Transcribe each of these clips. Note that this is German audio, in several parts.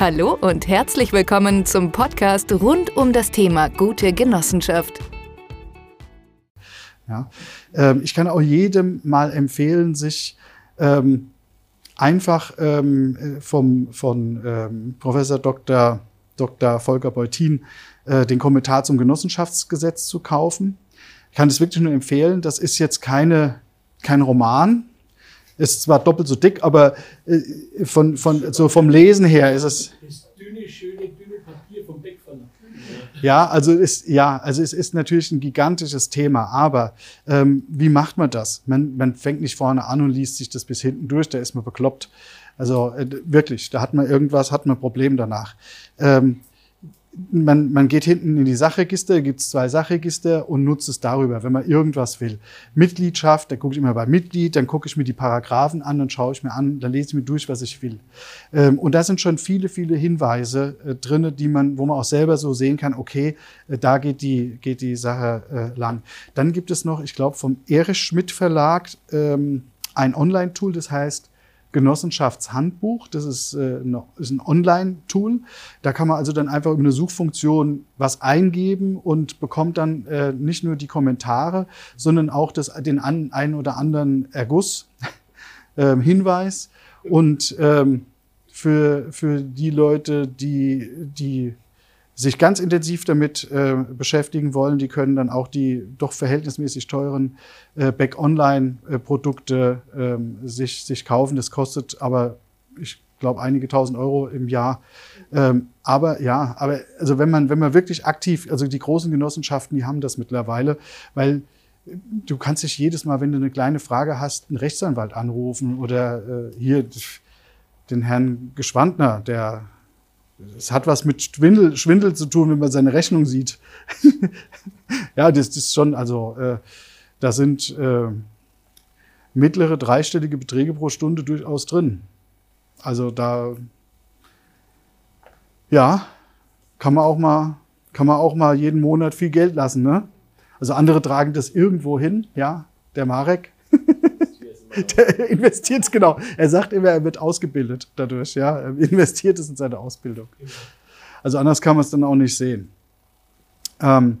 Hallo und herzlich willkommen zum Podcast rund um das Thema gute Genossenschaft. Ja, ähm, ich kann auch jedem mal empfehlen, sich ähm, einfach ähm, vom, von ähm, Professor Dr. Dr. Volker Beutin äh, den Kommentar zum Genossenschaftsgesetz zu kaufen. Ich kann es wirklich nur empfehlen. Das ist jetzt keine, kein Roman, ist zwar doppelt so dick, aber äh, von, von, so vom Lesen her ist es. Das dünne, schöne, dünne Papier vom Beckverlag. Ja, also ist, ja, also es ist natürlich ein gigantisches Thema, aber ähm, wie macht man das? Man, man fängt nicht vorne an und liest sich das bis hinten durch, da ist man bekloppt. Also äh, wirklich, da hat man irgendwas, hat man ein Problem danach. Ähm, man, man geht hinten in die Sachregister, gibt es zwei Sachregister und nutzt es darüber, wenn man irgendwas will. Mitgliedschaft, da gucke ich immer bei Mitglied, dann gucke ich mir die Paragraphen an, dann schaue ich mir an, dann lese ich mir durch, was ich will. Ähm, und da sind schon viele, viele Hinweise äh, drin, die man, wo man auch selber so sehen kann, okay, äh, da geht die, geht die Sache äh, lang. Dann gibt es noch, ich glaube, vom Erich Schmidt Verlag ähm, ein Online-Tool, das heißt Genossenschaftshandbuch. Das ist, äh, ist ein Online-Tool. Da kann man also dann einfach über eine Suchfunktion was eingeben und bekommt dann äh, nicht nur die Kommentare, sondern auch das, den an, einen oder anderen Erguss, äh, Hinweis. Und ähm, für, für die Leute, die, die sich ganz intensiv damit äh, beschäftigen wollen, die können dann auch die doch verhältnismäßig teuren äh, Back-Online-Produkte ähm, sich, sich kaufen. Das kostet aber, ich glaube, einige tausend Euro im Jahr. Ähm, aber ja, aber also wenn man, wenn man wirklich aktiv, also die großen Genossenschaften, die haben das mittlerweile, weil du kannst dich jedes Mal, wenn du eine kleine Frage hast, einen Rechtsanwalt anrufen oder äh, hier den Herrn Geschwandner, der es hat was mit Schwindel, Schwindel zu tun, wenn man seine Rechnung sieht. ja, das, das, ist schon, also äh, da sind äh, mittlere dreistellige Beträge pro Stunde durchaus drin. Also da, ja, kann man auch mal, kann man auch mal jeden Monat viel Geld lassen, ne? Also andere tragen das irgendwo hin, ja, der Marek. Der investiert genau. Er sagt immer, er wird ausgebildet dadurch. Ja, er investiert es in seine Ausbildung. Also anders kann man es dann auch nicht sehen. Ähm,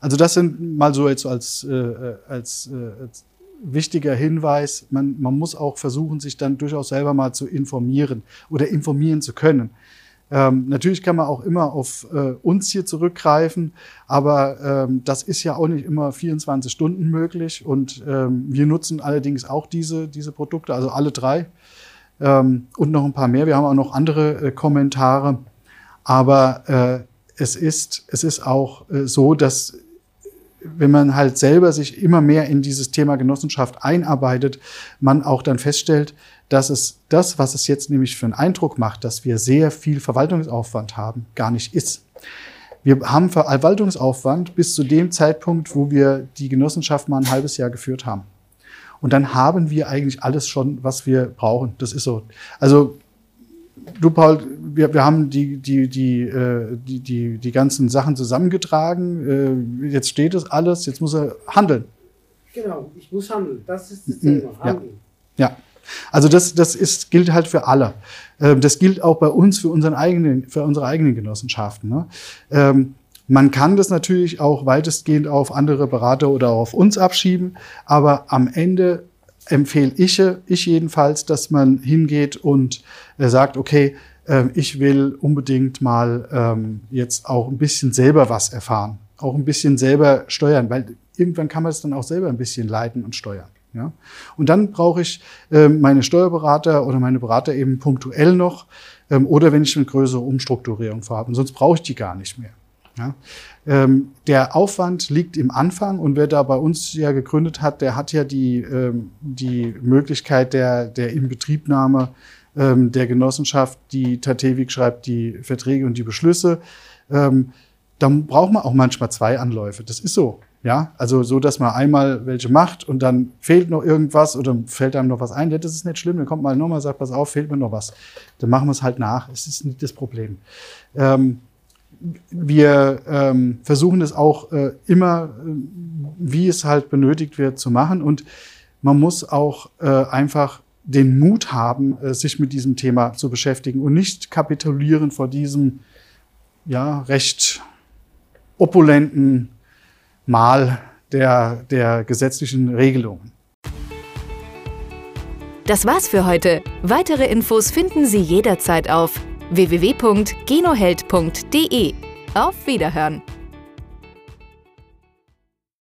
also das sind mal so jetzt als, äh, als, äh, als wichtiger Hinweis. Man, man muss auch versuchen, sich dann durchaus selber mal zu informieren oder informieren zu können. Ähm, natürlich kann man auch immer auf äh, uns hier zurückgreifen, aber ähm, das ist ja auch nicht immer 24 Stunden möglich. Und ähm, wir nutzen allerdings auch diese, diese Produkte, also alle drei ähm, und noch ein paar mehr. Wir haben auch noch andere äh, Kommentare. Aber äh, es, ist, es ist auch äh, so, dass wenn man halt selber sich immer mehr in dieses Thema Genossenschaft einarbeitet, man auch dann feststellt, dass es das, was es jetzt nämlich für einen Eindruck macht, dass wir sehr viel Verwaltungsaufwand haben, gar nicht ist. Wir haben Verwaltungsaufwand bis zu dem Zeitpunkt, wo wir die Genossenschaft mal ein halbes Jahr geführt haben. Und dann haben wir eigentlich alles schon, was wir brauchen. Das ist so. Also du, Paul, wir, wir haben die, die, die, äh, die, die, die ganzen Sachen zusammengetragen. Äh, jetzt steht es alles, jetzt muss er handeln. Genau, ich muss handeln. Das ist das Thema. Handeln. Ja. ja. Also das, das ist, gilt halt für alle. Ähm, das gilt auch bei uns, für, unseren eigenen, für unsere eigenen Genossenschaften. Ne? Ähm, man kann das natürlich auch weitestgehend auf andere Berater oder auf uns abschieben, aber am Ende empfehle ich, ich jedenfalls, dass man hingeht und äh, sagt, okay, äh, ich will unbedingt mal ähm, jetzt auch ein bisschen selber was erfahren, auch ein bisschen selber steuern, weil irgendwann kann man es dann auch selber ein bisschen leiten und steuern. Ja? Und dann brauche ich äh, meine Steuerberater oder meine Berater eben punktuell noch ähm, oder wenn ich eine größere Umstrukturierung vorhabe. sonst brauche ich die gar nicht mehr. Ja? Ähm, der Aufwand liegt im Anfang und wer da bei uns ja gegründet hat, der hat ja die, ähm, die Möglichkeit der, der Inbetriebnahme ähm, der Genossenschaft, die Tatewig schreibt die Verträge und die Beschlüsse. Ähm, dann braucht man auch manchmal zwei Anläufe. Das ist so. Ja, also so, dass man einmal welche macht und dann fehlt noch irgendwas oder fällt einem noch was ein. Ja, das ist nicht schlimm. Dann kommt mal nochmal, sagt, pass auf, fehlt mir noch was. Dann machen wir es halt nach. Es ist nicht das Problem. Ähm, wir ähm, versuchen es auch äh, immer, äh, wie es halt benötigt wird, zu machen. Und man muss auch äh, einfach den Mut haben, äh, sich mit diesem Thema zu beschäftigen und nicht kapitulieren vor diesem ja, recht opulenten Mal der, der gesetzlichen Regelungen. Das war's für heute. Weitere Infos finden Sie jederzeit auf www.genoheld.de. Auf Wiederhören!